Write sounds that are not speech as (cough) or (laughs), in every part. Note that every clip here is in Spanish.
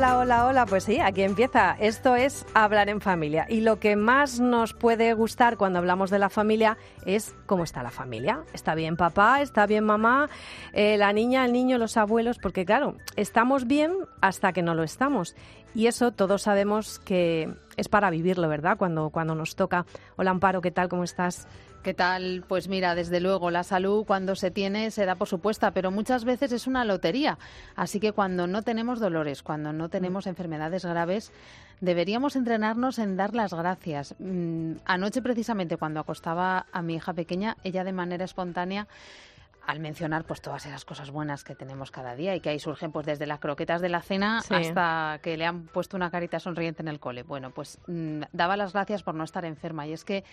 Hola, hola, hola. Pues sí, aquí empieza. Esto es hablar en familia. Y lo que más nos puede gustar cuando hablamos de la familia es cómo está la familia. ¿Está bien papá? ¿Está bien mamá? Eh, la niña, el niño, los abuelos. Porque claro, estamos bien hasta que no lo estamos. Y eso todos sabemos que es para vivirlo, ¿verdad? Cuando, cuando nos toca. Hola Amparo, ¿qué tal? ¿Cómo estás? ¿Qué tal? Pues mira, desde luego, la salud cuando se tiene se da por supuesta, pero muchas veces es una lotería. Así que cuando no tenemos dolores, cuando no tenemos enfermedades graves, deberíamos entrenarnos en dar las gracias. Mm, anoche, precisamente, cuando acostaba a mi hija pequeña, ella de manera espontánea al mencionar pues todas esas cosas buenas que tenemos cada día y que ahí surgen pues desde las croquetas de la cena Sí. hasta que le han puesto una carita sonriente en el cole. Bueno, pues mm, daba las gracias por no estar enferma y es que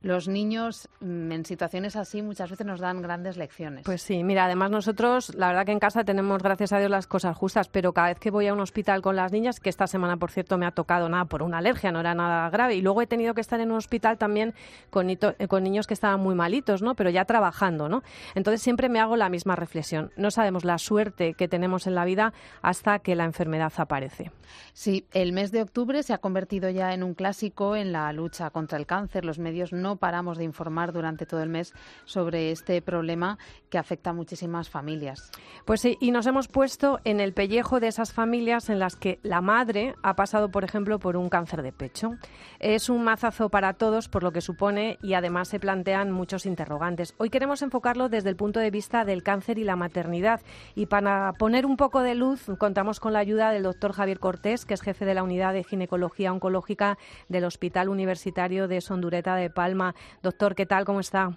los niños mm, en situaciones así muchas veces nos dan grandes lecciones. Pues sí, mira, además nosotros, la verdad que en casa tenemos, gracias a Dios, las cosas justas, pero cada vez que voy a un hospital con las niñas, que esta semana, por cierto, me ha tocado nada por una alergia, no era nada grave, y luego he tenido que estar en un hospital también con, eh, con niños que estaban muy malitos, ¿no? Pero ya trabajando, ¿no? Entonces siempre me hago la misma reflexión. No sabemos la suerte que tenemos en la vida hasta que la enfermedad aparece. Sí, el mes de octubre se ha convertido ya en un clásico en la lucha contra el cáncer. Los medios no paramos de informar durante todo el mes sobre este problema que afecta a muchísimas familias. Pues sí, y nos hemos puesto en el pellejo de esas familias en las que la madre ha pasado, por ejemplo, por un cáncer de pecho. Es un mazazo para todos por lo que supone y además se plantean muchos interrogantes. Hoy queremos enfocarlo desde el punto de vista del cáncer y la maternidad. Y para poner un poco de luz, contamos con la ayuda del doctor Javier Cortés, que es jefe de la unidad de ginecología oncológica del Hospital Universitario de Sondureta de Palma. Doctor, ¿qué tal? ¿Cómo está?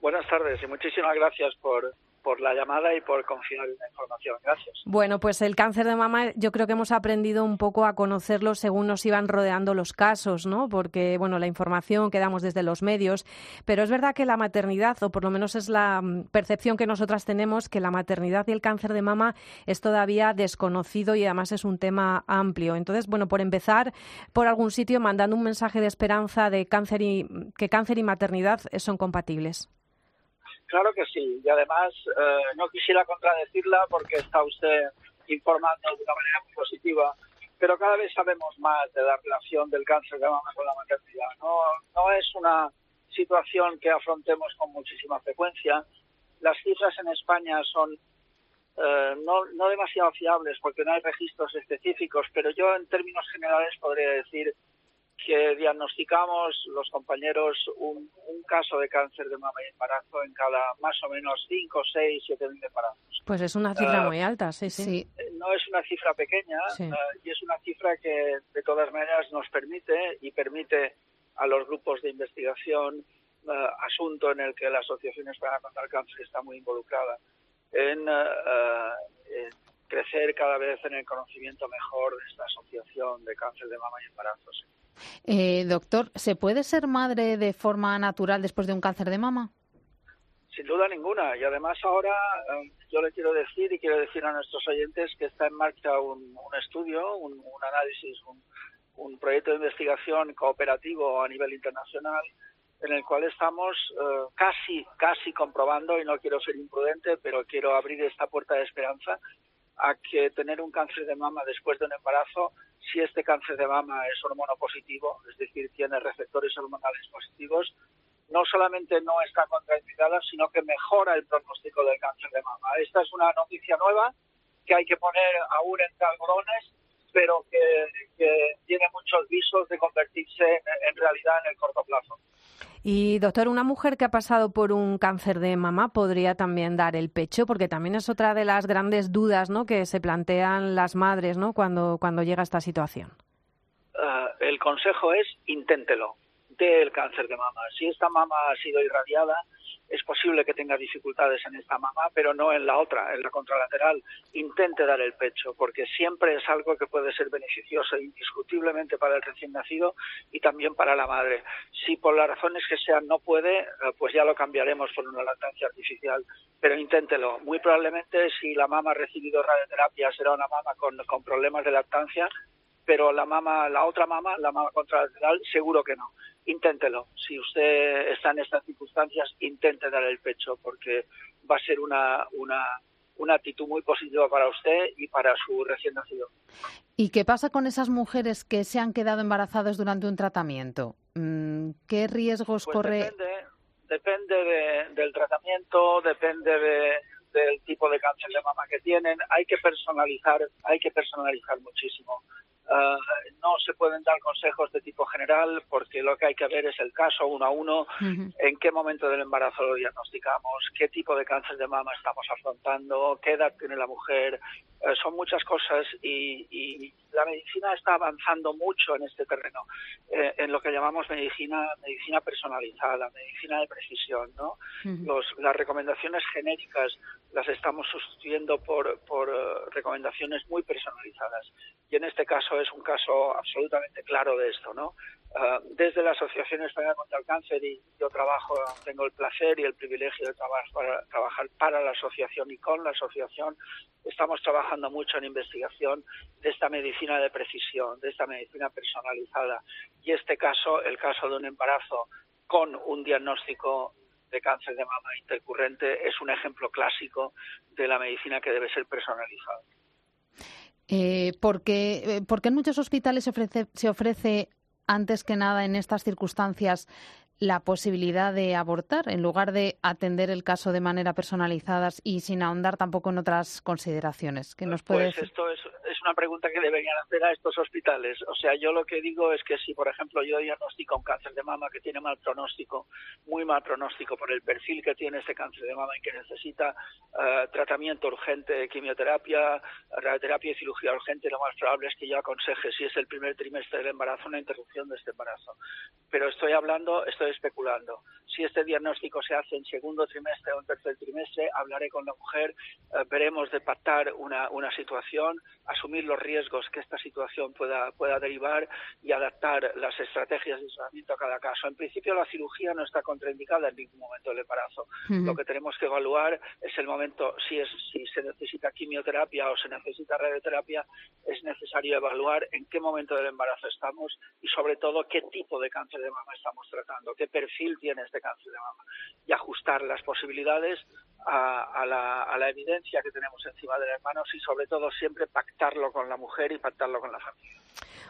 Buenas tardes y muchísimas gracias por, por la llamada y por confiar la información. Gracias. Bueno, pues el cáncer de mama yo creo que hemos aprendido un poco a conocerlo según nos iban rodeando los casos, ¿no? Porque, bueno, la información que damos desde los medios, pero es verdad que la maternidad, o por lo menos es la mm, percepción que nosotras tenemos, que la maternidad y el cáncer de mama es todavía desconocido y además es un tema amplio. Entonces, bueno, por empezar, por algún sitio mandando un mensaje de esperanza de cáncer y que cáncer y maternidad eh, son compatibles. Claro que sí. Y además eh, no quisiera contradecirla porque está usted informando de una manera muy positiva. Pero cada vez sabemos más de la relación del cáncer de mama con la maternidad. No, no es una situación que afrontemos con muchísima frecuencia. Las cifras en España son eh, no, no demasiado fiables porque no hay registros específicos, pero yo en términos generales podría decir que diagnosticamos los compañeros un, un caso de cáncer de mama y embarazo en cada más o menos 5, 6, 7 mil embarazos. Pues es una cifra Ah, muy alta, sí, sí. Sí, Eh, No es una cifra pequeña Sí. eh, y es una cifra que de todas maneras nos permite y permite a los grupos de investigación, eh, asunto en el que la Asociación Española contra el Cáncer está muy involucrada, en en crecer cada vez en el conocimiento mejor de esta asociación de cáncer de mama y embarazo. sí. Eh, doctor, ¿se puede ser madre de forma natural después de un cáncer de mama? Sin duda ninguna. Y además ahora eh, yo le quiero decir y quiero decir a nuestros oyentes que está en marcha un, un estudio, un, un análisis, un, un proyecto de investigación cooperativo a nivel internacional en el cual estamos eh, casi, casi comprobando, y no quiero ser imprudente, pero quiero abrir esta puerta de esperanza, a que tener un cáncer de mama después de un embarazo, si este cáncer de mama es hormono positivo, es decir, tiene receptores hormonales positivos, no solamente no está contraindicada, sino que mejora el pronóstico del cáncer de mama. Esta es una noticia nueva que hay que poner aún entre algodones, pero que, tiene muchos visos de convertirse en, en realidad en el corto plazo. Y doctor, una mujer que ha pasado por un cáncer de mama podría también dar el pecho, porque también es otra de las grandes dudas, ¿no? Que se plantean las madres, ¿no? Cuando cuando llega esta situación. Uh, el consejo es inténtelo, dé el cáncer de mama. Si esta mama ha sido irradiada, es posible que tenga dificultades en esta mama, pero no en la otra, en la contralateral. Intente dar el pecho, porque siempre es algo que puede ser beneficioso indiscutiblemente para el recién nacido y también para la madre. Si por las razones que sean no puede, eh, pues ya lo cambiaremos por una lactancia artificial, pero inténtelo. Muy probablemente si la mama ha recibido radioterapia será una mama con, con problemas de lactancia, pero la mama, la otra mama, la mama contralateral, seguro que no inténtelo. Si usted está en estas circunstancias, intente dar el pecho porque va a ser una, una, una actitud muy positiva para usted y para su recién nacido. ¿Y qué pasa con esas mujeres que se han quedado embarazadas durante un tratamiento? Mm, ¿Qué riesgos pues corre? Depende, depende del tratamiento, depende del tipo de cáncer de mama que tienen. Hay que personalizar, hay que personalizar muchísimo. Ah, no se pueden dar consejos de tipo general porque lo que hay que ver es el caso uno a uno, en qué momento del embarazo lo diagnosticamos, qué tipo de cáncer de mama estamos afrontando, qué edad tiene la mujer. Eh, son muchas cosas y, la medicina está avanzando mucho en este terreno, eh, en lo que llamamos medicina medicina personalizada, medicina de precisión. ¿no? Los, las recomendaciones genéricas las estamos sustituyendo por, por eh, recomendaciones muy personalizadas. Y en este caso es un caso absolutamente claro de esto, ¿no? Ah, desde la Asociación Española contra el Cáncer y yo trabajo, tengo el placer y el privilegio de trabajar trabajar para la asociación y con la asociación estamos trabajando mucho en investigación de esta medicina de precisión, de esta medicina personalizada. Y este caso, el caso de un embarazo con un diagnóstico de cáncer de mama intercurrente, es un ejemplo clásico de la medicina que debe ser personalizada. Eh, porque, eh, porque en muchos hospitales se se ofrece antes que nada en estas circunstancias la posibilidad de abortar en lugar de atender el caso de manera personalizada y sin ahondar tampoco en otras consideraciones. Que nos puede pues esto es, es, una pregunta que deberían hacer a estos hospitales. O sea yo lo que digo es que si por ejemplo yo diagnostico un cáncer de mama que tiene mal pronóstico muy mal pronóstico por el perfil que tiene este cáncer de mama y que necesita uh, tratamiento urgente quimioterapia radioterapia y cirugía urgente lo más probable es que yo aconseje si es el primer trimestre del embarazo una interrupción de este embarazo. Pero estoy hablando estoy especulando. Si este diagnóstico se hace en segundo trimestre o en tercer trimestre, hablaré con la mujer, eh, veremos de pactar una, una situación, asumir los riesgos que esta situación pueda, pueda derivar y adaptar las estrategias de tratamiento a cada caso. En principio, la cirugía no está contraindicada en ningún momento del embarazo. Lo que tenemos que evaluar es el momento, si, es, si se necesita quimioterapia o se necesita radioterapia, es necesario evaluar en qué momento del embarazo estamos y, sobre todo, qué tipo de cáncer de mama estamos tratando qué perfil tiene este cáncer de mama y ajustar las posibilidades a, la, a, la, evidencia que tenemos encima de las manos y sobre todo siempre pactarlo con la mujer y pactarlo con la familia.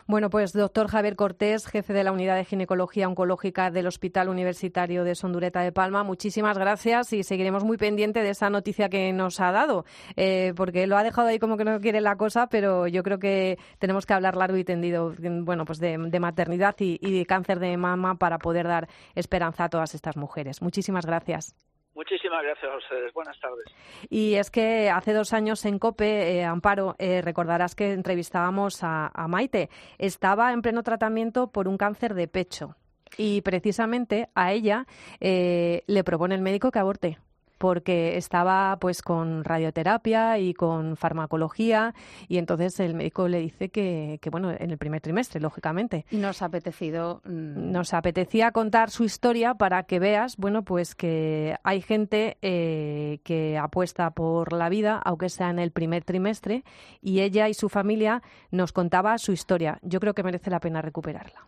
Bueno, pues doctor Javier Cortés, jefe de la Unidad de Ginecología Oncológica del Hospital Universitario de Sondureta de Palma, muchísimas gracias y seguiremos muy pendiente de esa noticia que nos ha dado, eh, porque lo ha dejado ahí como que no quiere la cosa, pero yo creo que tenemos que hablar largo y tendido, bueno, pues de, maternidad y, y de cáncer de mama para poder dar esperanza a todas estas mujeres. Muchísimas gracias. Muchísimas gracias a ustedes. Buenas tardes. Y es que hace dos años en COPE, eh, Amparo, eh, recordarás que entrevistábamos a, Maite. Estaba en pleno tratamiento por un cáncer de pecho. Y precisamente a ella eh, le propone el médico que aborte porque estaba pues con radioterapia y con farmacología y entonces el médico le dice que, que bueno, en el primer trimestre, lógicamente. Y nos ha apetecido... Mm, nos apetecía contar su historia para que veas, bueno, pues que hay gente eh, que apuesta por la vida, aunque sea en el primer trimestre, y ella y su familia nos contaba su historia. Yo creo que merece la pena recuperarla.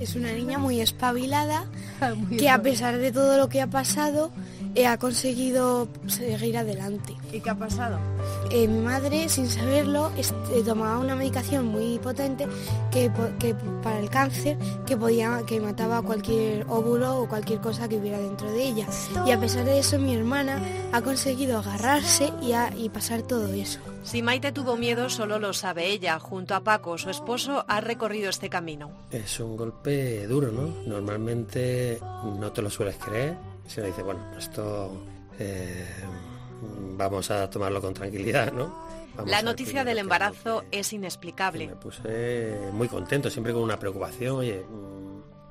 Es una niña muy espabilada (laughs) que a pesar de todo lo que ha pasado ha conseguido seguir adelante. ¿Y qué ha pasado? Eh, mi madre, sin saberlo, este, tomaba una medicación muy potente que, para el cáncer que, podía, que mataba cualquier óvulo o cualquier cosa que hubiera dentro de ella. Y a pesar de eso, mi hermana ha conseguido agarrarse y, y pasar todo eso. Si Maite tuvo miedo, solo lo sabe ella. Junto a Paco, su esposo, ha recorrido este camino. Es un golpe duro, ¿no? Normalmente no te lo sueles creer se me dice, bueno, esto eh, vamos a tomarlo con tranquilidad, ¿no? la noticia del embarazo es inexplicable. me puse muy contento, siempre con una preocupación, oye,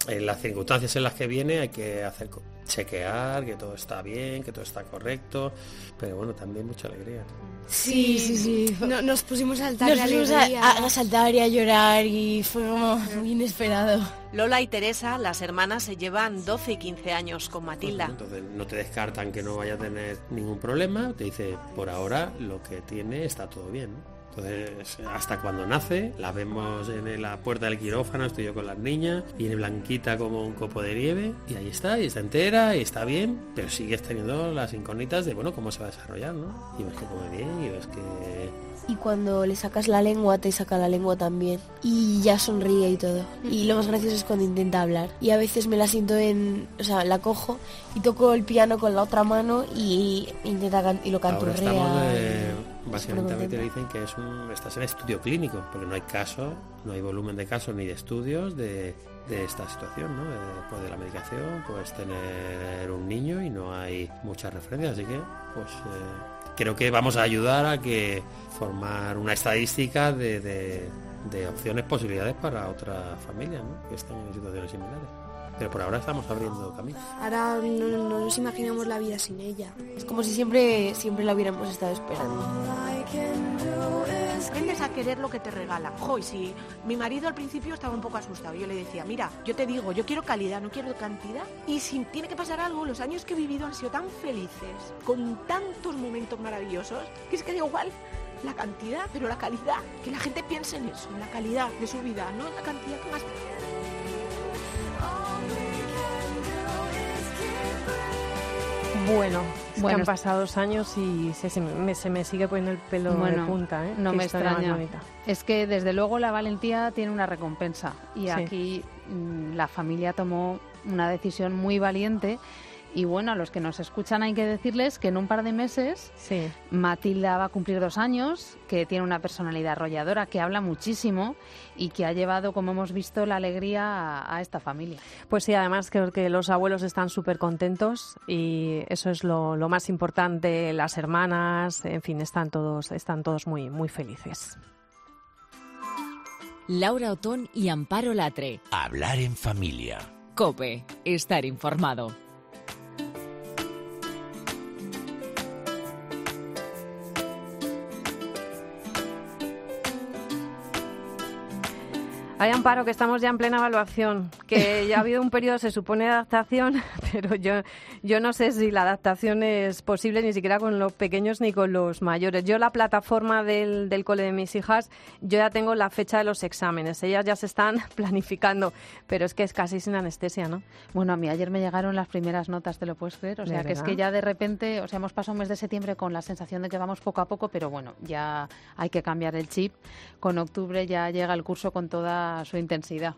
en las circunstancias en las que viene hay que hacer chequear que todo está bien, que todo está correcto, pero bueno, también mucha alegría. Sí, sí, sí. nos pusimos a saltar nos pusimos a, saltar y a llorar y fue como muy inesperado. Lola y Teresa, las hermanas, se llevan 12 y 15 años con Matilda. entonces no te descartan que no vaya a tener ningún problema, te dice, por ahora lo que tiene está todo bien. Entonces, hasta cuando nace, la vemos en la puerta del quirófano, estoy yo con las niñas, viene blanquita como un copo de nieve, y ahí está, y está entera, y está bien, pero sigues teniendo las incógnitas de, bueno, cómo se va a desarrollar, ¿no? Y ves que come bien, y ves que... Y cuando le sacas la lengua, te saca la lengua también. Y ya sonríe y todo. Y lo más gracioso es cuando intenta hablar. Y a veces me la siento en... O sea, la cojo y toco el piano con la otra mano y intenta y lo canturrea. Básicamente te dicen que es un, estás en estudio clínico, porque no hay caso, no hay volumen de casos ni de estudios de, esta situación, ¿no? Después de la medicación puedes tener un niño y no hay muchas referencias, así que pues eh, creo que vamos a ayudar a que formar una estadística de, de, opciones, posibilidades para otras familias ¿no? que están en situaciones similares. Pero por ahora estamos abriendo camino. Ahora no, nos imaginamos la vida sin ella. Es como si siempre, siempre la hubiéramos estado esperando. Aprendes a querer lo que te regala. Hoy si mi marido al principio estaba un poco asustado. Yo le decía, mira, yo te digo, yo quiero calidad, no quiero cantidad. Y si tiene que pasar algo, los años que he vivido han sido tan felices, con tantos momentos maravillosos, que es que da igual la cantidad, pero la calidad. Que la gente piense en eso, en la calidad de su vida, no en la cantidad que más. Bueno, bueno, han pasado dos años y se, me, sigue poniendo el pelo de punta. ¿eh? No me extraña. Es que desde luego la valentía tiene una recompensa y aquí mm, la familia tomó una decisión muy valiente y bueno, a los que nos escuchan hay que decirles que en un par de meses sí. Matilda va a cumplir dos años, que tiene una personalidad arrolladora, que habla muchísimo y que ha llevado, como hemos visto, la alegría a, esta familia. Pues sí, además creo que los abuelos están súper contentos y eso es lo, lo, más importante. Las hermanas, en fin, están todos, están todos muy, muy felices. Laura Otón y Amparo Latre. Hablar en familia. Cope, estar informado. Hay amparo que estamos ya en plena evaluación, que ya ha habido un periodo, se supone, de adaptación, (laughs) pero yo, yo no sé si la adaptación es posible ni siquiera con los pequeños ni con los mayores. Yo la plataforma del, del cole de mis hijas, yo ya tengo la fecha de los exámenes, ellas ya se están (laughs) planificando, pero es que es casi sin anestesia, ¿no? Bueno, a mí ayer me llegaron las primeras notas, ¿te lo puedes creer? O sea, que es que ya de repente, o sea, hemos pasado un mes de septiembre con la sensación de que vamos poco a poco, pero bueno, ya hay que cambiar el chip. Con octubre ya llega el curso con toda su intensidad.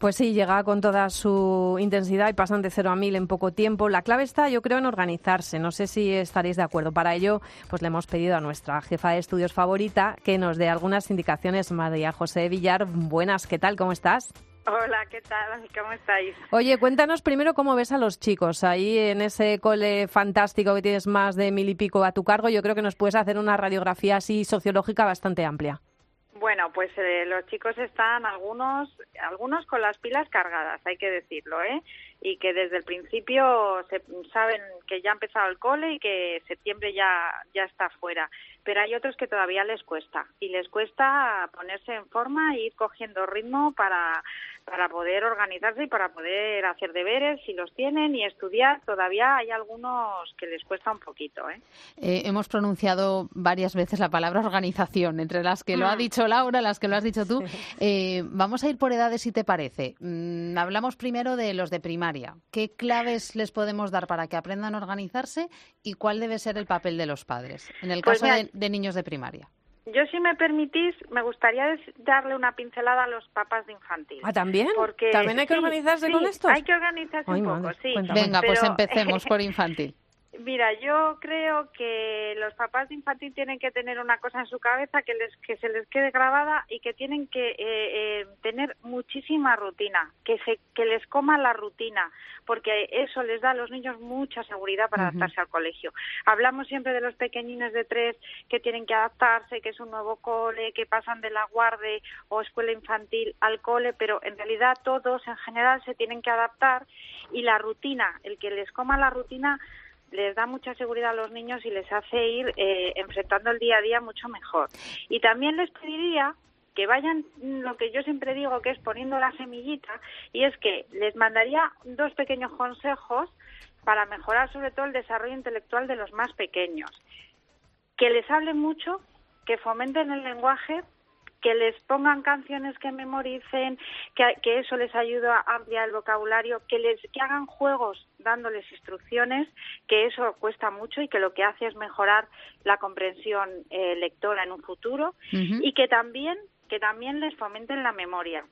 Pues sí, llega con toda su intensidad y pasan de cero a mil en poco tiempo. La clave está, yo creo, en organizarse. No sé si estaréis de acuerdo. Para ello, pues le hemos pedido a nuestra jefa de estudios favorita que nos dé algunas indicaciones. María José Villar, buenas, ¿qué tal? ¿Cómo estás? Hola, ¿qué tal? ¿Cómo estáis? Oye, cuéntanos primero cómo ves a los chicos ahí en ese cole fantástico que tienes más de mil y pico a tu cargo. Yo creo que nos puedes hacer una radiografía así sociológica bastante amplia. Bueno, pues eh, los chicos están algunos, algunos con las pilas cargadas, hay que decirlo, ¿eh? Y que desde el principio se, saben que ya ha empezado el cole y que septiembre ya, ya está fuera. Pero hay otros que todavía les cuesta y les cuesta ponerse en forma e ir cogiendo ritmo para para poder organizarse y para poder hacer deberes si los tienen y estudiar. Todavía hay algunos que les cuesta un poquito. ¿eh? Eh, hemos pronunciado varias veces la palabra organización, entre las que lo ha mm. dicho Laura, las que lo has dicho tú. Eh, vamos a ir por edades, si te parece. Mm, hablamos primero de los de primaria. ¿Qué claves les podemos dar para que aprendan a organizarse y cuál debe ser el papel de los padres en el pues caso de niños de primaria? Yo, si me permitís, me gustaría darle una pincelada a los papás de infantil. ¿Ah, también? Porque, ¿También hay que organizarse con esto? hay que organizarse un poco, sí. Venga, pues empecemos (laughs) por infantil. Mira, yo creo que los papás de infantil tienen que tener una cosa en su cabeza que les que se les quede grabada y que tienen que eh, eh, tener muchísima rutina, que se que les coma la rutina, porque eso les da a los niños mucha seguridad para adaptarse al colegio. Hablamos siempre de los pequeñines de tres que tienen que adaptarse, que es un nuevo cole, que pasan de la guarde o escuela infantil al cole, pero en realidad todos en general se tienen que adaptar y la rutina, el que les coma la rutina les da mucha seguridad a los niños y les hace ir eh, enfrentando el día a día mucho mejor. Y también les pediría que vayan lo que yo siempre digo que es poniendo la semillita y es que les mandaría dos pequeños consejos para mejorar sobre todo el desarrollo intelectual de los más pequeños. Que les hablen mucho, que fomenten el lenguaje, que les pongan canciones que memoricen, que, que, eso les ayuda a ampliar el vocabulario, que les que hagan juegos dándoles instrucciones, que eso cuesta mucho y que lo que hace es mejorar la comprensión eh, lectora en un futuro y que también que también les fomenten la memoria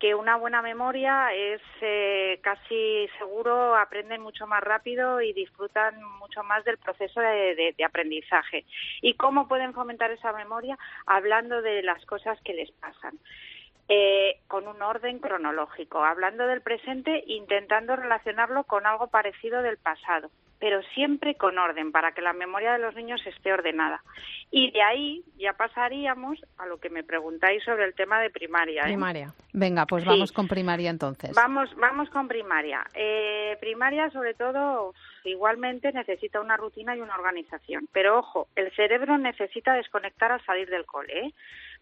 que una buena memoria es eh, casi seguro, aprenden mucho más rápido y disfrutan mucho más del proceso de, aprendizaje. ¿Y cómo pueden fomentar esa memoria? Hablando de las cosas que les pasan. Eh, con un orden cronológico, hablando del presente, intentando relacionarlo con algo parecido del pasado pero siempre con orden, para que la memoria de los niños esté ordenada. Y de ahí ya pasaríamos a lo que me preguntáis sobre el tema de primaria. ¿eh? Primaria. Venga, pues vamos con primaria entonces. Vamos, vamos con primaria. Eh, primaria, sobre todo, igualmente necesita una rutina y una organización. Pero ojo, el cerebro necesita desconectar al salir del cole. ¿eh?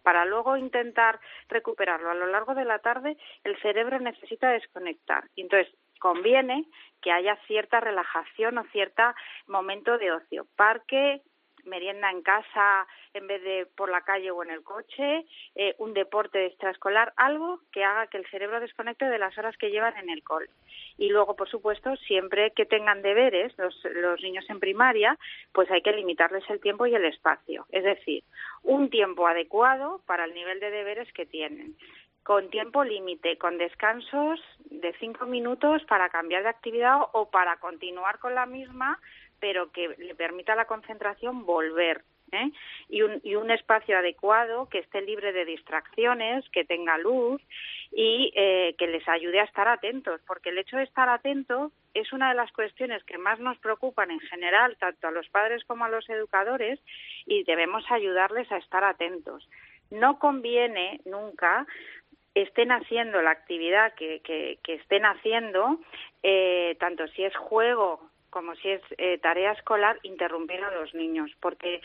Para luego intentar recuperarlo a lo largo de la tarde, el cerebro necesita desconectar. Entonces, conviene que haya cierta relajación o cierto momento de ocio. Parque, merienda en casa en vez de por la calle o en el coche, eh, un deporte extraescolar, algo que haga que el cerebro desconecte de las horas que llevan en el cole. Y luego, por supuesto, siempre que tengan deberes, los, los niños en primaria, pues hay que limitarles el tiempo y el espacio. Es decir, un tiempo adecuado para el nivel de deberes que tienen con tiempo límite, con descansos de cinco minutos para cambiar de actividad o para continuar con la misma, pero que le permita la concentración volver. ¿eh? Y, un, y un espacio adecuado que esté libre de distracciones, que tenga luz y eh, que les ayude a estar atentos, porque el hecho de estar atento es una de las cuestiones que más nos preocupan en general, tanto a los padres como a los educadores, y debemos ayudarles a estar atentos. No conviene nunca estén haciendo la actividad que, estén haciendo, eh, tanto si es juego como si es eh, tarea escolar, interrumpir a los niños, porque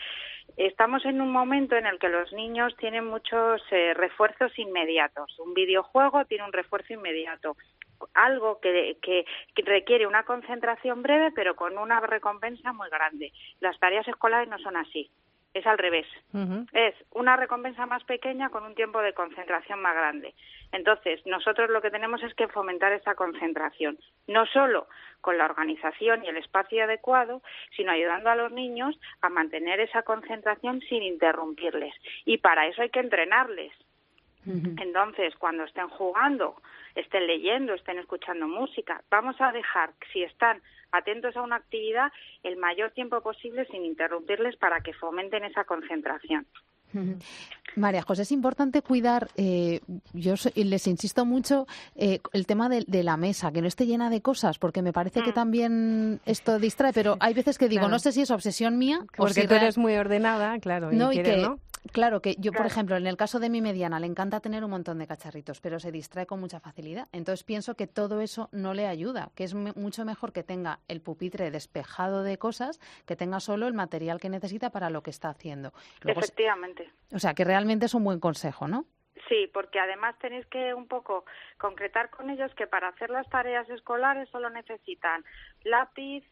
estamos en un momento en el que los niños tienen muchos eh, refuerzos inmediatos. Un videojuego tiene un refuerzo inmediato, algo que, que, requiere una concentración breve, pero con una recompensa muy grande. Las tareas escolares no son así es al revés. Es una recompensa más pequeña con un tiempo de concentración más grande. Entonces, nosotros lo que tenemos es que fomentar esa concentración, no solo con la organización y el espacio adecuado, sino ayudando a los niños a mantener esa concentración sin interrumpirles. Y para eso hay que entrenarles. Entonces, cuando estén jugando, estén leyendo, estén escuchando música, vamos a dejar, si están atentos a una actividad el mayor tiempo posible sin interrumpirles para que fomenten esa concentración. María José, es importante cuidar, eh, yo les insisto mucho, eh, el tema de, la mesa, que no esté llena de cosas, porque me parece que mm. también esto distrae, pero hay veces que digo, no sé si es obsesión mía. Porque si tú eres muy ordenada, claro. No, y, que, Claro que yo, por ejemplo, en el caso de mi mediana, le encanta tener un montón de cacharritos, pero se distrae con mucha facilidad. Entonces pienso que todo eso no le ayuda, que es mucho mejor que tenga el pupitre despejado de cosas, que tenga solo el material que necesita para lo que está haciendo. Efectivamente. O sea, que realmente es un buen consejo, ¿no? Sí, porque además tenéis que un poco concretar con ellos que para hacer las tareas escolares solo necesitan lápiz,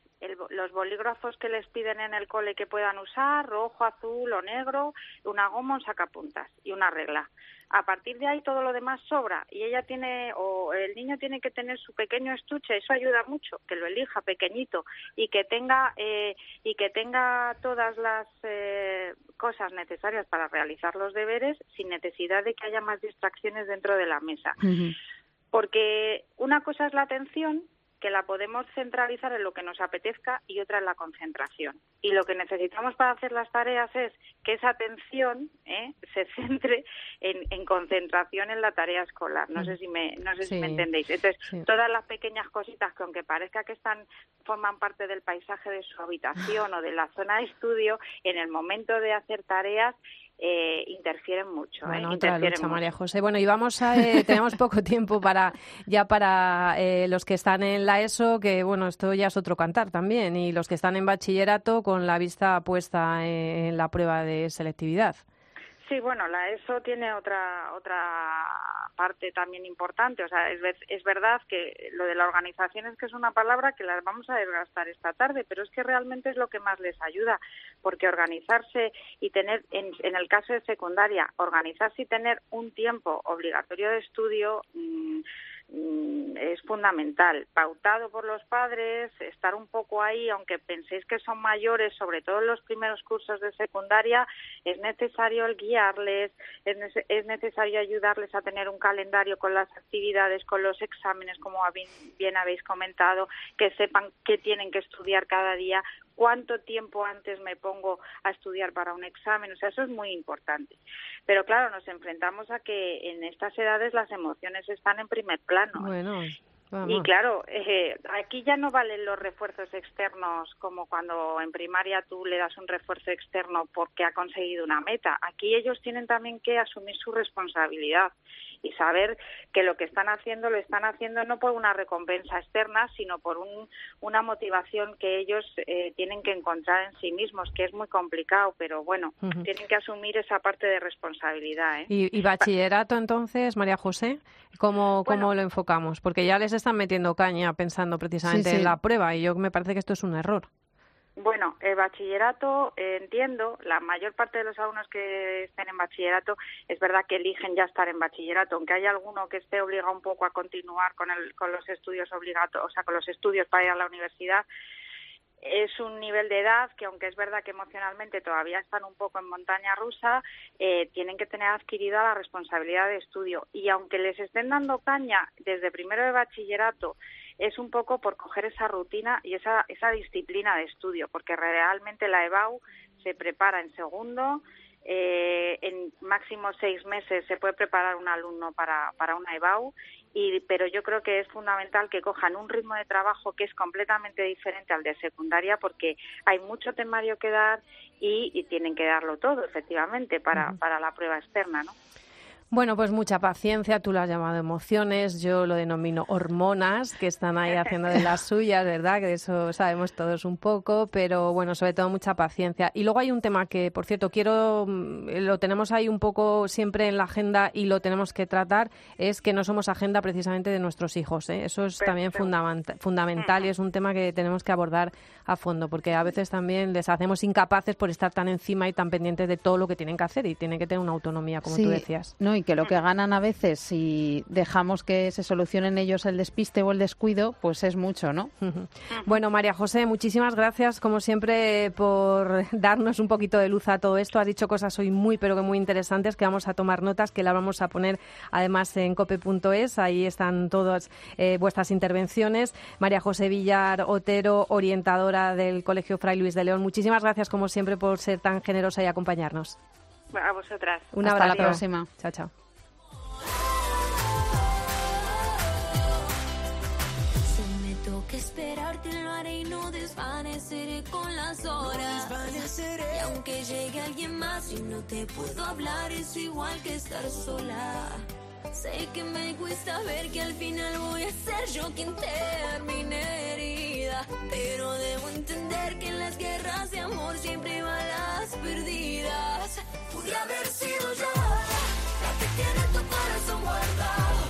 los bolígrafos que les piden en el cole que puedan usar, rojo, azul o negro, una goma, un sacapuntas y una regla. A partir de ahí todo lo demás sobra y ella tiene o el niño tiene que tener su pequeño estuche, eso ayuda mucho, que lo elija pequeñito y que tenga eh, y que tenga todas las eh, cosas necesarias para realizar los deberes sin necesidad de que haya más distracciones dentro de la mesa. Porque una cosa es la atención que la podemos centralizar en lo que nos apetezca y otra en la concentración. Y lo que necesitamos para hacer las tareas es que esa atención ¿eh? se centre en, concentración en la tarea escolar. No sé si me, no sé si me entendéis. Entonces, todas las pequeñas cositas que aunque parezca que están forman parte del paisaje de su habitación o de la zona de estudio, en el momento de hacer tareas eh, interfieren mucho. Bueno, ¿eh? otra lucha, María José. Bueno, y vamos a, eh, (laughs) tenemos poco tiempo para ya para eh, los que están en la ESO, que bueno, esto ya es otro cantar también, y los que están en bachillerato con la vista puesta en la prueba de selectividad. Sí, bueno, la ESO tiene otra otra parte también importante. O sea, es, es verdad que lo de la organización es que es una palabra que las vamos a desgastar esta tarde, pero es que realmente es lo que más les ayuda, porque organizarse y tener, en, en el caso de secundaria, organizarse y tener un tiempo obligatorio de estudio. Mm, es fundamental. Pautado por los padres, estar un poco ahí, aunque penséis que son mayores, sobre todo en los primeros cursos de secundaria, es necesario guiarles, es, necesario ayudarles a tener un calendario con las actividades, con los exámenes, como bien habéis comentado, que sepan qué tienen que estudiar cada día, cuánto tiempo antes me pongo a estudiar para un examen, o sea, eso es muy importante. Pero claro, nos enfrentamos a que en estas edades las emociones están en primer plano. Bueno, Y claro, eh, aquí ya no valen los refuerzos externos como cuando en primaria tú le das un refuerzo externo porque ha conseguido una meta. Aquí ellos tienen también que asumir su responsabilidad y saber que lo que están haciendo lo están haciendo no por una recompensa externa, sino por un, una motivación que ellos eh, tienen que encontrar en sí mismos, que es muy complicado, pero bueno, tienen que asumir esa parte de responsabilidad. ¿eh? ¿Y, bachillerato entonces, María José? ¿Cómo, ¿Cómo lo enfocamos? Porque ya les están metiendo caña pensando precisamente en la prueba y yo me parece que esto es un error. Bueno, el bachillerato, eh, entiendo, la mayor parte de los alumnos que estén en bachillerato es verdad que eligen ya estar en bachillerato, aunque hay alguno que esté obligado un poco a continuar con, el, con los estudios obligatorios, o sea, con los estudios para ir a la universidad, es un nivel de edad que, aunque es verdad que emocionalmente todavía están un poco en montaña rusa, eh, tienen que tener adquirida la responsabilidad de estudio. Y aunque les estén dando caña desde primero de bachillerato, es un poco por coger esa rutina y esa, esa disciplina de estudio, porque realmente la EBAU se prepara en segundo, eh, en máximo seis meses se puede preparar un alumno para, para una EBAU, y, pero yo creo que es fundamental que cojan un ritmo de trabajo que es completamente diferente al de secundaria porque hay mucho temario que dar y, tienen que darlo todo, efectivamente, para, para la prueba externa, ¿no? Bueno, pues mucha paciencia, tú lo has llamado emociones, yo lo denomino hormonas, que están ahí haciendo de las suyas, ¿verdad? Que de eso sabemos todos un poco, pero bueno, sobre todo mucha paciencia. Y luego hay un tema que, por cierto, quiero, mm, lo tenemos ahí un poco siempre en la agenda y lo tenemos que tratar, es que no somos agenda precisamente de nuestros hijos. ¿eh? Eso es también fundamental y es un tema que tenemos que abordar a fondo, porque a veces también les hacemos incapaces por estar tan encima y tan pendientes de todo lo que tienen que hacer y tienen que tener una autonomía, como tú decías. No, que lo que ganan a veces si dejamos que se solucionen ellos el despiste o el descuido, pues es mucho, ¿no? (laughs) Bueno, María José, muchísimas gracias como siempre por darnos un poquito de luz a todo esto. Has dicho cosas hoy muy pero que muy interesantes que vamos a tomar notas, que las vamos a poner además en cope.es. Ahí están todas eh, vuestras intervenciones. María José Villar Otero, orientadora del Colegio Fray Luis de León. Muchísimas gracias como siempre por ser tan generosa y acompañarnos. A vosotras. Una Hasta la próxima. Chao, chao. que esperarte lo haré y no desvaneceré con las horas. Y aunque llegue alguien más y no te puedo hablar, es igual que estar sola. Sé que me cuesta ver que al final voy a ser yo quien termine herida. Pero debo entender que en las guerras de amor siempre van las perdidas. Pude haber sido yo la que tiene tu corazón guardado.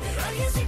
Pero alguien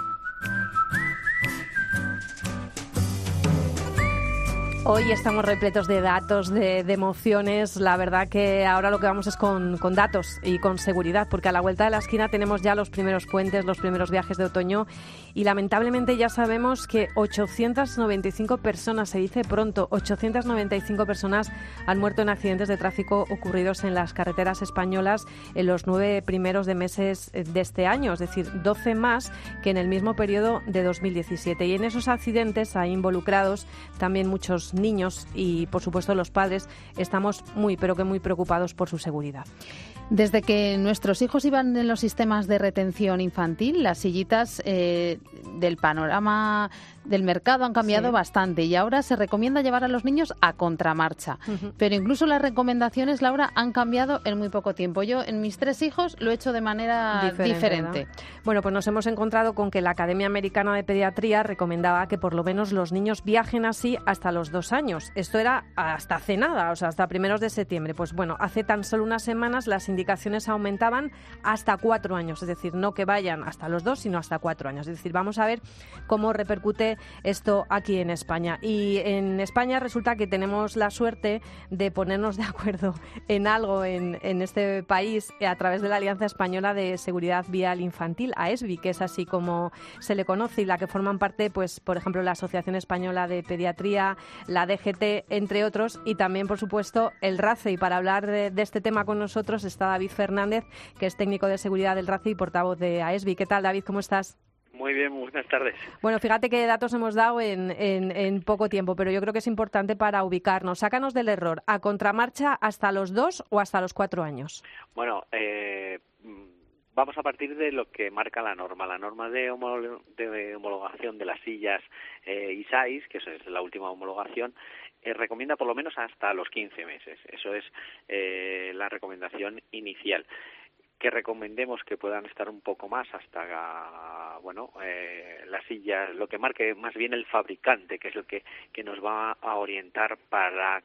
Hoy estamos repletos de datos, de, emociones. La verdad que ahora lo que vamos es con, datos y con seguridad, porque a la vuelta de la esquina tenemos ya los primeros puentes, los primeros viajes de otoño y lamentablemente ya sabemos que 895 personas, se dice pronto, 895 personas han muerto en accidentes de tráfico ocurridos en las carreteras españolas en los nueve primeros de meses de este año, es decir, 12 más que en el mismo periodo de 2017. Y en esos accidentes hay involucrados también muchos niños y, por supuesto, los padres. Estamos muy, pero que muy preocupados por su seguridad. Desde que nuestros hijos iban en los sistemas de retención infantil, las sillitas eh, del panorama del mercado han cambiado Sí. bastante y ahora se recomienda llevar a los niños a contramarcha. Pero incluso las recomendaciones, Laura, han cambiado en muy poco tiempo. Yo en mis tres hijos lo he hecho de manera diferente. Bueno, pues nos hemos encontrado con que la Academia Americana de Pediatría recomendaba que por lo menos los niños viajen así hasta los dos años. Esto era hasta hace nada, o sea, hasta primeros de septiembre. Pues bueno, hace tan solo unas semanas las indicaciones aumentaban hasta cuatro años, es decir, no que vayan hasta los dos, sino hasta cuatro años. Es decir, vamos a ver cómo repercute esto aquí en España. Y en España resulta que tenemos la suerte de ponernos de acuerdo en algo en, en este país a través de la Alianza Española de Seguridad Vial Infantil, AESBI, que es así como se le conoce y la que forman parte, pues, por ejemplo, la Asociación Española de Pediatría, la DGT, entre otros, y también, por supuesto, el RACE. Y para hablar de, de este tema con nosotros está David Fernández, que es técnico de seguridad del RACE y portavoz de AESBI. ¿Qué tal, David? ¿Cómo estás? Muy bien, buenas tardes. Bueno, fíjate qué datos hemos dado en, en- en poco tiempo, pero yo creo que es importante para ubicarnos. Sácanos del error. ¿A contramarcha hasta los dos o hasta los cuatro años? Bueno, eh, mm, vamos a partir de lo que marca la norma. La norma de, homolo- de homologación de las sillas eh, ISAIS, que eso es la última homologación, eh, recomienda por lo menos hasta los 15 meses. Eso es eh, la recomendación inicial. Que recomendemos que puedan estar un poco más hasta bueno eh, la silla lo que marque más bien el fabricante que es el que que nos va a orientar para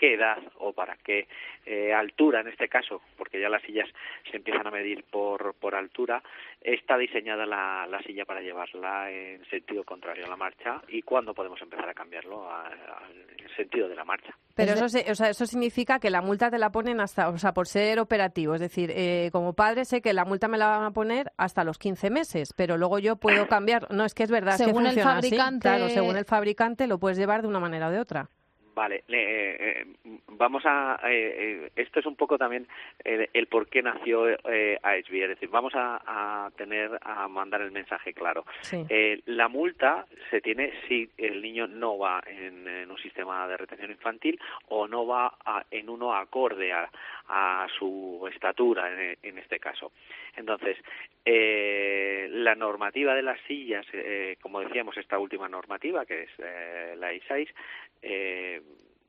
qué edad o para qué eh, altura en este caso porque ya las sillas se empiezan a medir por por altura está diseñada la, la silla para llevarla en sentido contrario a la marcha y cuándo podemos empezar a cambiarlo a- al sentido de la marcha Pero eso, se- o sea, eso significa que la multa te la ponen hasta, o sea, por ser operativo. Es decir, eh, como padre sé que la multa me la van a poner hasta los 15 meses, pero luego yo puedo (clears throat) cambiar. No, es que es verdad, es que Según el funciona así. fabricante- Claro, según el fabricante lo puedes llevar de una manera o de otra. Vale, le- eh, vamos a. eh, eh, esto es un poco también el, por qué nació eh, ASB, es decir, vamos a, a tener a mandar el mensaje claro. Sí. Eh, la multa se tiene si el niño no va en, en un sistema de retención infantil o no va a- en uno acorde a, a su estatura en, en este caso. Entonces, eh, la normativa de las sillas, eh, como decíamos, esta última normativa, que es eh, la ISAIS, eh,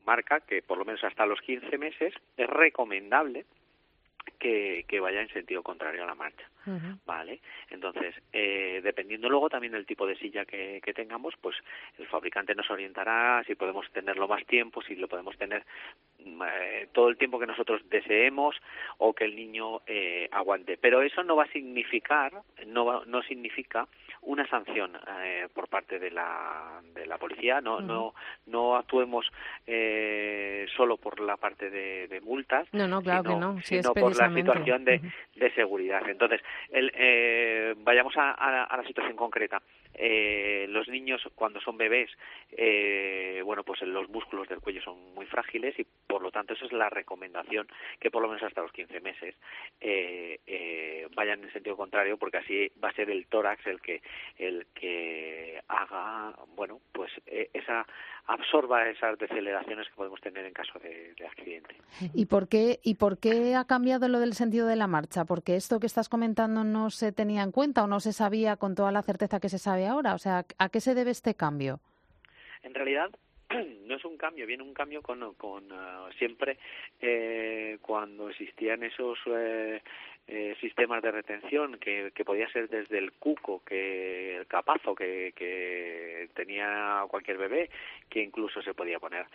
marca que por lo menos hasta los 15 meses es recomendable que, que vaya en sentido contrario a la marcha. Vale, entonces, eh, dependiendo luego también del tipo de silla que, que tengamos, pues el fabricante nos orientará si podemos tenerlo más tiempo, si lo podemos tener mm, eh, todo el tiempo que nosotros deseemos o que el niño eh, aguante. Pero eso no va a significar, no, va- no significa una sanción eh, por parte de la, de la policía. No, no, no actuemos eh, solo por la parte de, de multas, No, no, claro sino, que no. Sí, sino por la situación de, de seguridad. Entonces, el, eh, vayamos a, a- a la situación concreta. Eh, los niños, cuando son bebés, eh, bueno, pues los músculos del cuello son muy frágiles y, por lo tanto, esa es la recomendación que, por lo menos hasta los 15 meses, eh, eh, vayan en sentido contrario, porque así va a ser el tórax el que el que haga, bueno, pues eh, esa absorba esas deceleraciones que podemos tener en caso de, de accidente. ¿Y por, qué, ¿Y por qué ha cambiado lo del sentido de la marcha? Porque esto que estás comentando no se tenía en cuenta o no se sabía con toda la certeza que se sabe ahora. O sea, ¿a qué se debe este cambio? En realidad (clears throat) no es un cambio, viene un cambio con, con ah, siempre eh, cuando existían esos eh, eh, sistemas de retención que, que podía ser desde el cuco, que el capazo que, que tenía cualquier bebé, que incluso se podía poner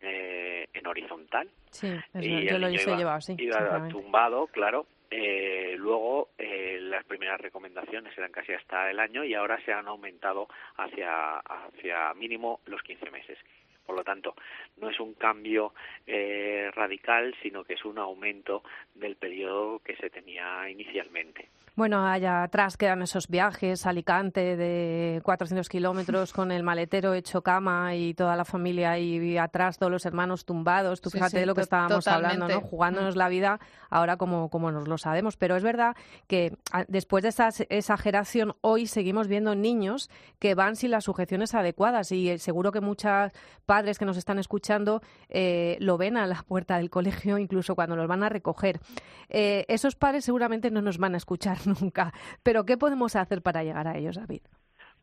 eh, en horizontal Sí, y yo lo iba, llevado iba tumbado, claro. Eh, luego eh, las primeras recomendaciones eran casi hasta el año y ahora se han aumentado hacia, hacia mínimo los 15 meses. Por lo tanto, no es un cambio eh, radical, sino que es un aumento del periodo que se tenía inicialmente. Bueno, allá atrás quedan esos viajes Alicante de 400 kilómetros con el maletero hecho cama y toda la familia y atrás todos los hermanos tumbados. Tú fíjate sí, de lo que estábamos hablando, ¿no? totalmente. Jugándonos Mm. la vida ahora como, como nos lo sabemos. Pero es verdad que a- después de esa ex- exageración, hoy seguimos viendo niños que van sin las sujeciones adecuadas y eh, seguro que muchos padres que nos están escuchando eh, lo ven a la puerta del colegio, incluso cuando los van a recoger. Eh, esos padres seguramente no nos van a escuchar (laughs) nunca. Pero ¿qué podemos hacer para llegar a ellos, David?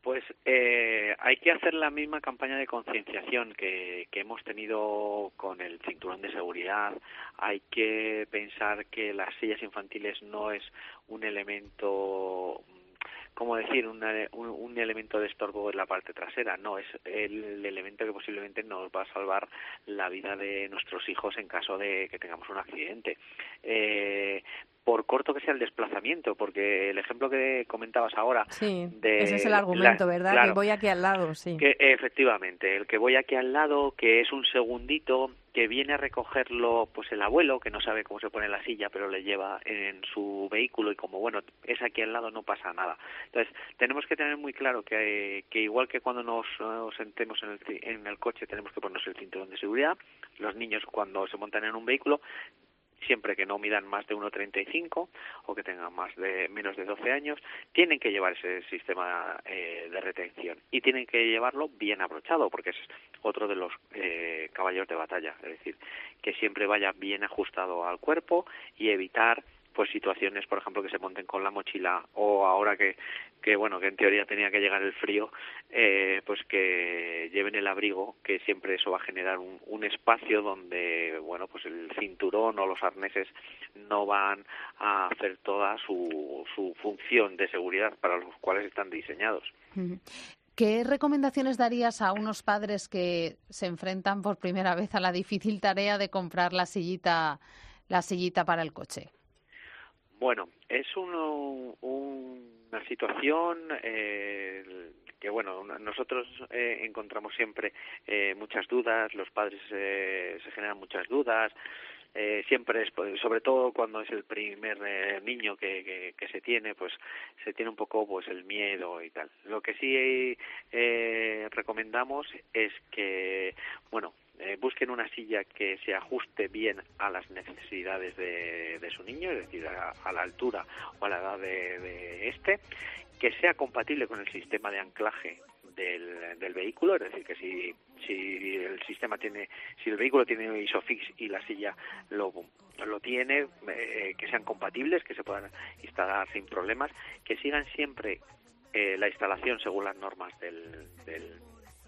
Pues eh, hay que hacer la misma campaña de concienciación que, que hemos tenido con el cinturón de seguridad. Hay que pensar que las sillas infantiles no es un elemento, ¿cómo decir? Un, un elemento de estorbo en la parte trasera. No, es el elemento que posiblemente nos va a salvar la vida de nuestros hijos en caso de que tengamos un accidente. Eh, por corto que sea el desplazamiento, porque el ejemplo que comentabas ahora Sí, de ese es el la- argumento, ¿verdad? claro, que voy aquí al lado, sí. que efectivamente, el que voy aquí al lado, que es un segundito, que viene a recogerlo pues el abuelo, que no sabe cómo se pone la silla, pero le lleva en su vehículo y como bueno, es aquí al lado no pasa nada. Entonces, tenemos que tener muy claro que, que igual que cuando nos, nos sentemos en el, en el coche tenemos que ponernos el cinturón de seguridad, los niños cuando se montan en un vehículo siempre que no midan más de 1,35 o que tengan más de menos de 12 años, tienen que llevar ese sistema eh, de retención y tienen que llevarlo bien abrochado, porque es otro de los eh, de batalla, es decir, que siempre vaya bien ajustado al cuerpo y evitar pues situaciones, por ejemplo, que se monten con la mochila o ahora que, que bueno, que en teoría tenía que llegar el frío, eh, pues que lleven el abrigo, que siempre eso va a generar un, un espacio donde, bueno, pues el cinturón o los arneses no van a hacer toda su, su función de seguridad para los cuales están diseñados. ¿Qué recomendaciones darías a unos padres que se enfrentan por primera vez a la difícil tarea de comprar la sillita, la sillita para el coche? Bueno, es una situación eh, que, bueno, nosotros eh, encontramos siempre eh, muchas dudas, los padres eh, se generan muchas dudas, eh, siempre es, pues, sobre todo cuando es el primer eh, niño que, que, que se tiene, pues se tiene un poco pues el miedo y tal. Lo que sí recomendamos es que, bueno, eh, busquen una silla que se ajuste bien a las necesidades de, su niño, es decir, a, a la altura o a la edad de, de este, que sea compatible con el sistema de anclaje del, del vehículo, es decir, que si, si el sistema tiene, si el vehículo tiene Isofix y la silla lo, lo tiene, eh, que sean compatibles, que se puedan instalar sin problemas, que sigan siempre eh, la instalación según las normas del, del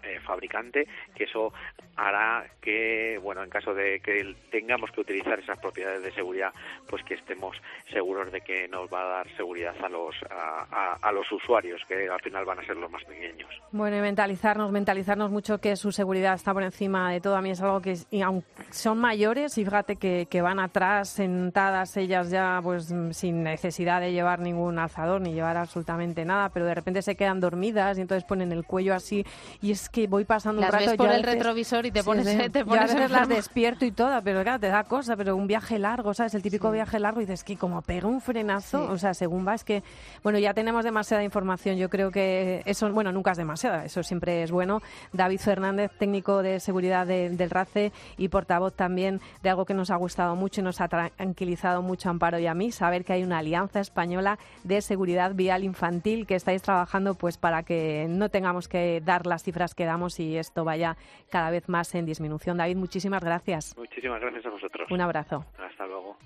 eh, fabricante, que eso hará que, bueno, en caso de que tengamos que utilizar esas propiedades de seguridad, pues que estemos seguros de que nos va a dar seguridad a los a, a, los usuarios, que al final van a ser los más pequeños. Bueno, y mentalizarnos, mentalizarnos mucho que su seguridad está por encima de todo. A mí es algo que, y aun son mayores y fíjate que, que van atrás sentadas ellas ya pues sin necesidad de llevar ningún alzador ni llevar absolutamente nada, pero de repente se quedan dormidas y entonces ponen el cuello así y es que voy pasando Las un rato ves por el veces- retrovisor y te Sí, pones, sí. (laughs) te Yo a pones veces las despierto y toda, pero claro, te da cosa, pero un viaje largo, ¿sabes? El típico viaje largo y dices que como pega un frenazo, Sí. o sea, según va, es que, bueno, ya tenemos demasiada información, yo creo que eso, bueno, nunca es demasiada, eso siempre es bueno. David Fernández, técnico de seguridad de- del RACE y portavoz también de algo que nos ha gustado mucho y nos ha tranquilizado mucho a Amparo y a mí, saber que hay una alianza española de seguridad vial infantil que estáis trabajando pues para que no tengamos que dar las cifras que damos y esto vaya cada vez más en disminución. David, muchísimas gracias. Muchísimas gracias a vosotros. Un abrazo. Hasta luego.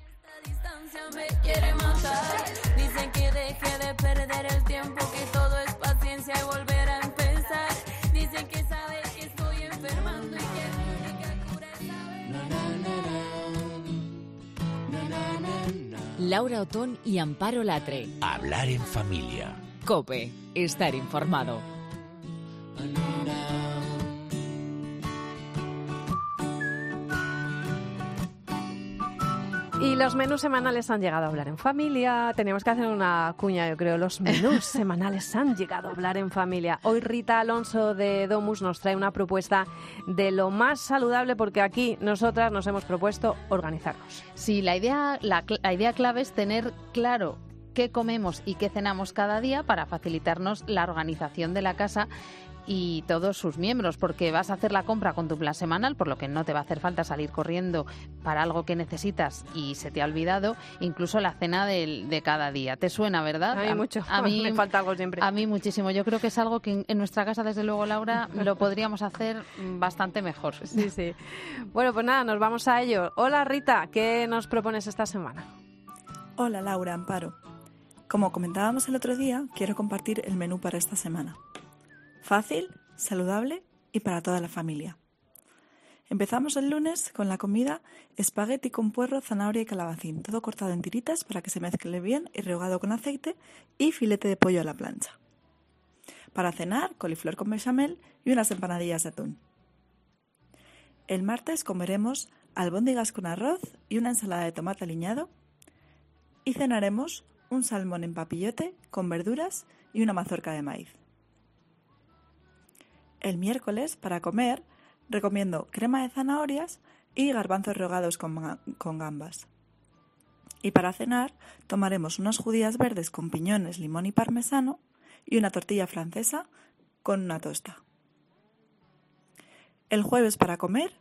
distancia me quiere matar. Dicen que deje de perder el tiempo, que todo es paciencia y volver a empezar. Dicen que sabe que estoy enfermando y que la única cura es Laura Otón y Amparo Latre. Hablar en familia. Cope, estar informado. Y los menús semanales han llegado a hablar en familia. Teníamos que hacer una cuña, yo creo. Los menús (laughs) semanales han llegado a hablar en familia. Hoy Rita Alonso de Domus nos trae una propuesta de lo más saludable porque aquí nosotras nos hemos propuesto organizarnos. Sí, la idea, la, la idea clave es tener claro qué comemos y qué cenamos cada día para facilitarnos la organización de la casa y todos sus miembros, porque vas a hacer la compra con tu plan semanal, por lo que no te va a hacer falta salir corriendo para algo que necesitas y se te ha olvidado, incluso la cena del- de, cada día. ¿Te suena, verdad? A mí mucho. A mí (laughs) Me falta algo siempre. A mí muchísimo. Yo creo que es algo que en, en nuestra casa, desde luego, Laura, lo podríamos hacer bastante mejor. (laughs) Sí, sí. Bueno, pues nada, nos vamos a ello. Hola Rita, ¿qué nos propones esta semana? Hola Laura, Amparo. Como comentábamos el otro día, quiero compartir el menú para esta semana. Fácil, saludable y para toda la familia. Empezamos el lunes con la comida espagueti con puerro, zanahoria y calabacín, todo cortado en tiritas para que se mezcle bien y rehogado con aceite y filete de pollo a la plancha. Para cenar, coliflor con bechamel y unas empanadillas de atún. El martes comeremos albóndigas con arroz y una ensalada de tomate aliñado y cenaremos un salmón en papillote con verduras y una mazorca de maíz. El miércoles, para comer, recomiendo crema de zanahorias y garbanzos rehogados con, con gambas. Y para cenar, tomaremos unas judías verdes con piñones, limón y parmesano y una tortilla francesa con una tosta. El jueves, para comer,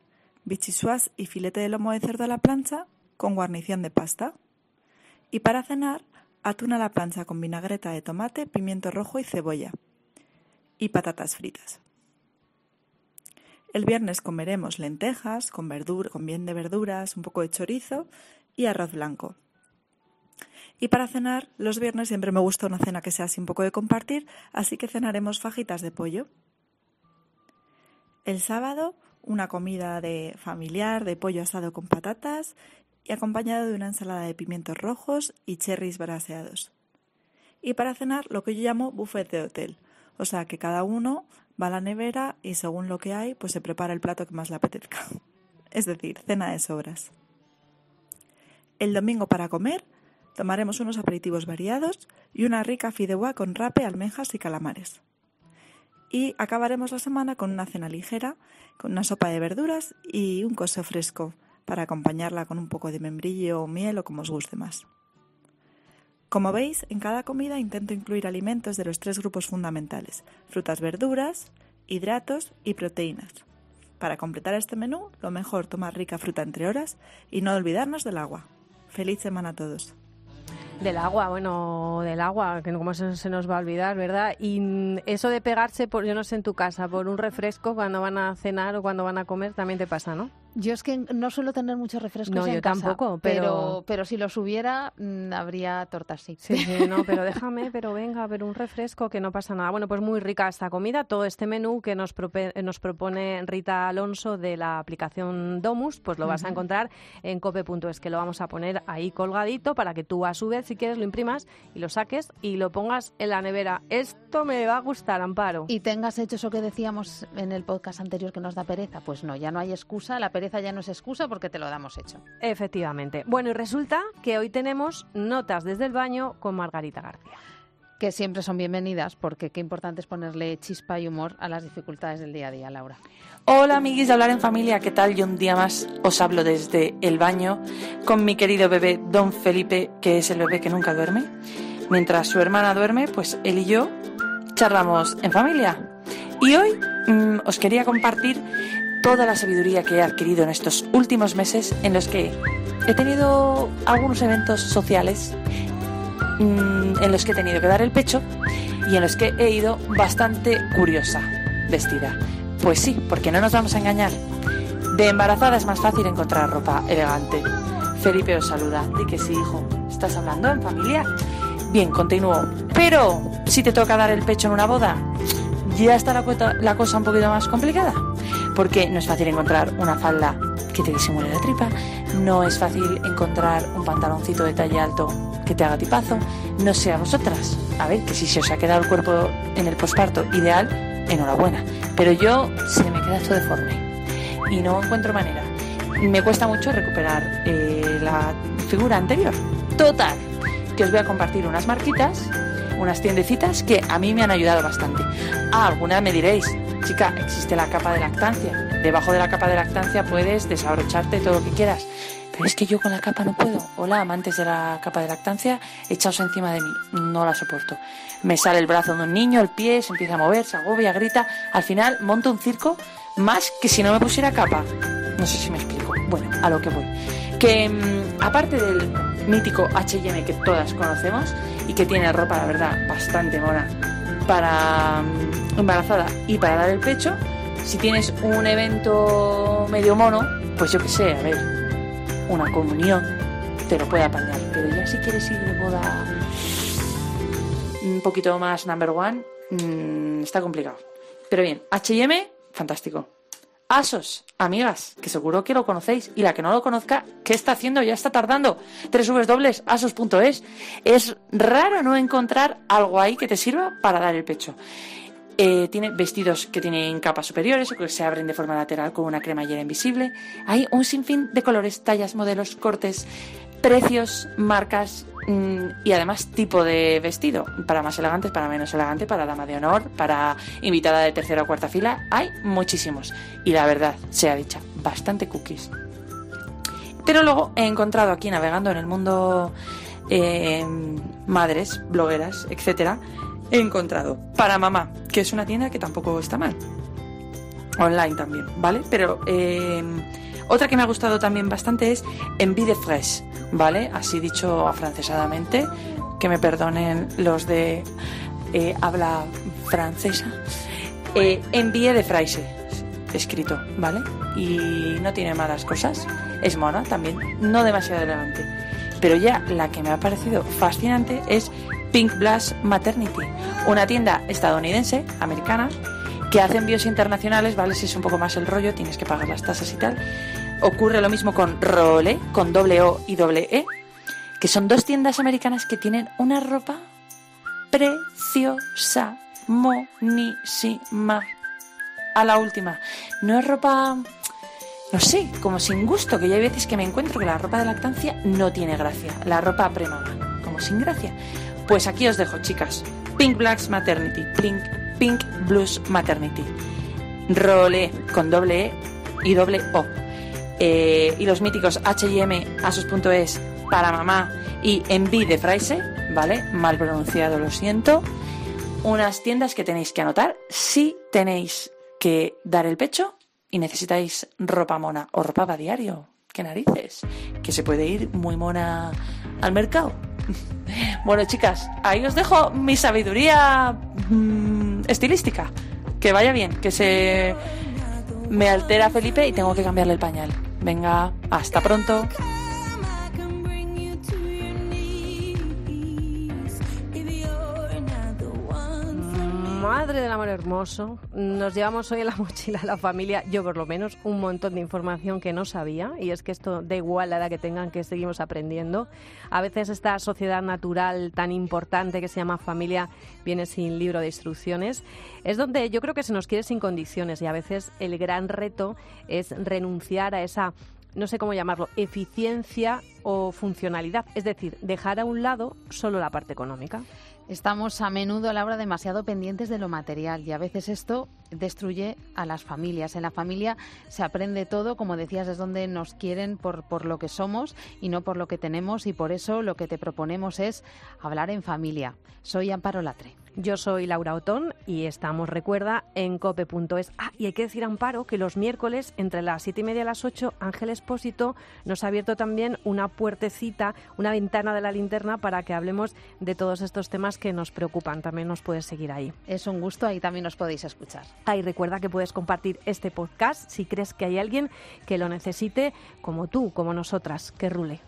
bichisuas y filete de lomo de cerdo a la plancha con guarnición de pasta. Y para cenar, atún a la plancha con vinagreta de tomate, pimiento rojo y cebolla. Y patatas fritas. El viernes comeremos lentejas con, con bien de verduras, un poco de chorizo y arroz blanco. Y para cenar, los viernes siempre me gusta una cena que sea así un poco de compartir, así que cenaremos fajitas de pollo. El sábado, una comida de familiar de pollo asado con patatas y acompañado de una ensalada de pimientos rojos y cherries braseados. Y para cenar, lo que yo llamo buffet de hotel. O sea, que cada uno va a la nevera y según lo que hay, pues se prepara el plato que más le apetezca. (laughs) Es decir, cena de sobras. El domingo para comer, tomaremos unos aperitivos variados y una rica fideuá con rape, almejas y calamares. Y acabaremos la semana con una cena ligera, con una sopa de verduras y un coso fresco para acompañarla con un poco de membrillo o miel o como os guste más. Como veis, en cada comida intento incluir alimentos de los tres grupos fundamentales, frutas, verduras, hidratos y proteínas. Para completar este menú, lo mejor tomar rica fruta entre horas y no olvidarnos del agua. Feliz semana a todos. Del agua, bueno, del agua, que como se, se nos va a olvidar, ¿verdad? Y mm, eso de pegarse, por, yo no sé, en tu casa, por un refresco cuando van a cenar o cuando van a comer, también te pasa, ¿no? Yo es que no suelo tener muchos refrescos No, en yo casa, tampoco, pero... pero- pero si los hubiera, mm, habría tortas, sí. Sí, sí, no, pero (laughs) déjame, pero venga, pero un refresco que no pasa nada. Bueno, pues muy rica esta comida, todo este menú que nos, prope- nos propone Rita Alonso de la aplicación Domus, pues lo vas a encontrar en cope.es, que lo vamos a poner ahí colgadito para que tú a su vez, si quieres, lo imprimas y lo saques y lo pongas en la nevera. Esto me va a gustar, Amparo. Y tengas hecho eso que decíamos en el podcast anterior que nos da pereza, pues no, ya no hay excusa, la pereza ya no es excusa porque te lo damos hecho. Efectivamente. Bueno, y resulta que hoy tenemos notas desde el baño con Margarita García. Que siempre son bienvenidas porque qué importante es ponerle chispa y humor a las dificultades del día a día, Laura. Hola amiguis de Hablar en Familia, ¿qué tal? Yo un día más os hablo desde el baño con mi querido bebé Don Felipe, que es el bebé que nunca duerme. Mientras su hermana duerme, pues él y yo charlamos en familia. Y hoy mm, os quería compartir toda la sabiduría que he adquirido en estos últimos meses en los que he tenido algunos eventos sociales mm, en los que he tenido que dar el pecho y en los que he ido bastante curiosa vestida. Pues sí, porque no nos vamos a engañar. De embarazada es más fácil encontrar ropa elegante. Felipe os saluda. Di que sí, hijo. ¿Estás hablando en familia? Bien, continúo. Pero, si te toca dar el pecho en una boda, ya está la, cosa un poquito más complicada. Porque no es fácil encontrar una falda que te disimule la tripa, no es fácil encontrar un pantaloncito de talla alto que te haga tipazo, no sé a vosotras. A ver, que si se os ha quedado el cuerpo en el posparto ideal, enhorabuena. Pero yo se me queda todo deforme y no encuentro manera. me cuesta mucho recuperar eh, la figura anterior. Total, que os voy a compartir unas marquitas, unas tiendecitas que a mí me han ayudado bastante. Ah, alguna me diréis, chica, existe la capa de lactancia. Debajo de la capa de lactancia puedes desabrocharte todo lo que quieras. Pero es que yo con la capa no puedo. Hola, amantes de la capa de lactancia, echaos encima de mí. No la soporto. Me sale el brazo de un niño, el pie, se empieza a mover, se agobia, grita. Al final monto un circo más que si no me pusiera capa. No sé si me explico. Bueno, a lo que voy. Que mm, aparte del mítico HM que todas conocemos y que tiene ropa, la verdad, bastante mona para mm, embarazada y para dar el pecho, si tienes un evento medio mono, pues yo qué sé, a ver, una comunión te lo puede apañar. Pero ya si quieres ir de boda un poquito más number one, mm, está complicado. Pero bien, HM, fantástico. Asos, amigas, que seguro que lo conocéis. Y la que no lo conozca, ¿qué está haciendo? Ya está tardando. www.asos.es. Es raro no encontrar algo ahí que te sirva para dar el pecho. Eh, tiene vestidos que tienen capas superiores o que se abren de forma lateral con una cremallera invisible. Hay un sinfín de colores, tallas, modelos, cortes, precios, marcas y además tipo de vestido. Para más elegantes, para menos elegante, para dama de honor, para invitada de tercera o cuarta fila. Hay muchísimos. Y la verdad, sea dicha, bastante cookies. Pero luego he encontrado aquí navegando en el mundo eh, madres, blogueras, etcétera, he encontrado para mamá, que es una tienda que tampoco está mal. Online también, ¿vale? Pero eh, otra que me ha gustado también bastante es Envie de Fresh, ¿vale? Así dicho afrancesadamente, que me perdonen los de eh, habla francesa. Eh, Envie de Fraise, escrito, ¿vale? Y no tiene malas cosas. Es mona también, no demasiado elegante. Pero ya la que me ha parecido fascinante es Pink Blush Maternity, una tienda estadounidense, americana, que hace envíos internacionales, ¿vale? Si es un poco más el rollo, tienes que pagar las tasas y tal. Ocurre lo mismo con Role, con doble O y doble E, que son dos tiendas americanas que tienen una ropa preciosa, monísima. A la última. No es ropa, no sé, como sin gusto, que ya hay veces que me encuentro que la ropa de lactancia no tiene gracia. La ropa premama, como sin gracia. Pues aquí os dejo, chicas. Pink Blacks Maternity, Pink, Pink Blues Maternity. Role con doble E y doble O. Eh, y los míticos H&M, Asos.es, para mamá y Envy de Fraise, ¿vale? Mal pronunciado, lo siento. Unas tiendas que tenéis que anotar si tenéis que dar el pecho y necesitáis ropa mona o ropa para diario. ¿Qué narices? Que se puede ir muy mona al mercado. (laughs) Bueno, chicas, ahí os dejo mi sabiduría mm, estilística. Que vaya bien, que se me altera Felipe y tengo que cambiarle el pañal. Venga, hasta pronto. Madre del amor hermoso, nos llevamos hoy en la (laughs) mochila a la familia, yo por lo menos, un montón de información que no sabía y es que esto da igual la edad que tengan que seguimos aprendiendo. A veces esta sociedad natural tan importante que se llama familia viene sin libro de instrucciones. Es donde yo creo que se nos quiere sin condiciones y a veces el gran reto es renunciar a esa no sé cómo llamarlo, eficiencia o funcionalidad, es decir, dejar a un lado solo la parte económica. Estamos a menudo a la hora demasiado pendientes de lo material y a veces esto destruye a las familias. En la familia se aprende todo, como decías, es donde nos quieren por, por lo que somos y no por lo que tenemos y por eso lo que te proponemos es hablar en familia. Soy Amparo Latre. Yo soy Laura Otón y estamos, recuerda, en cope.es. Ah, y hay que decir, Amparo, que los miércoles, entre las siete y media y las ocho, Ángel Espósito nos ha abierto también una puertecita, una ventana de la linterna para que hablemos de todos estos temas que nos preocupan. También nos puedes seguir ahí. Es un gusto, ahí también nos podéis escuchar. Ah, y recuerda que puedes compartir este podcast si crees que hay alguien que lo necesite, como tú, como nosotras. Que rule.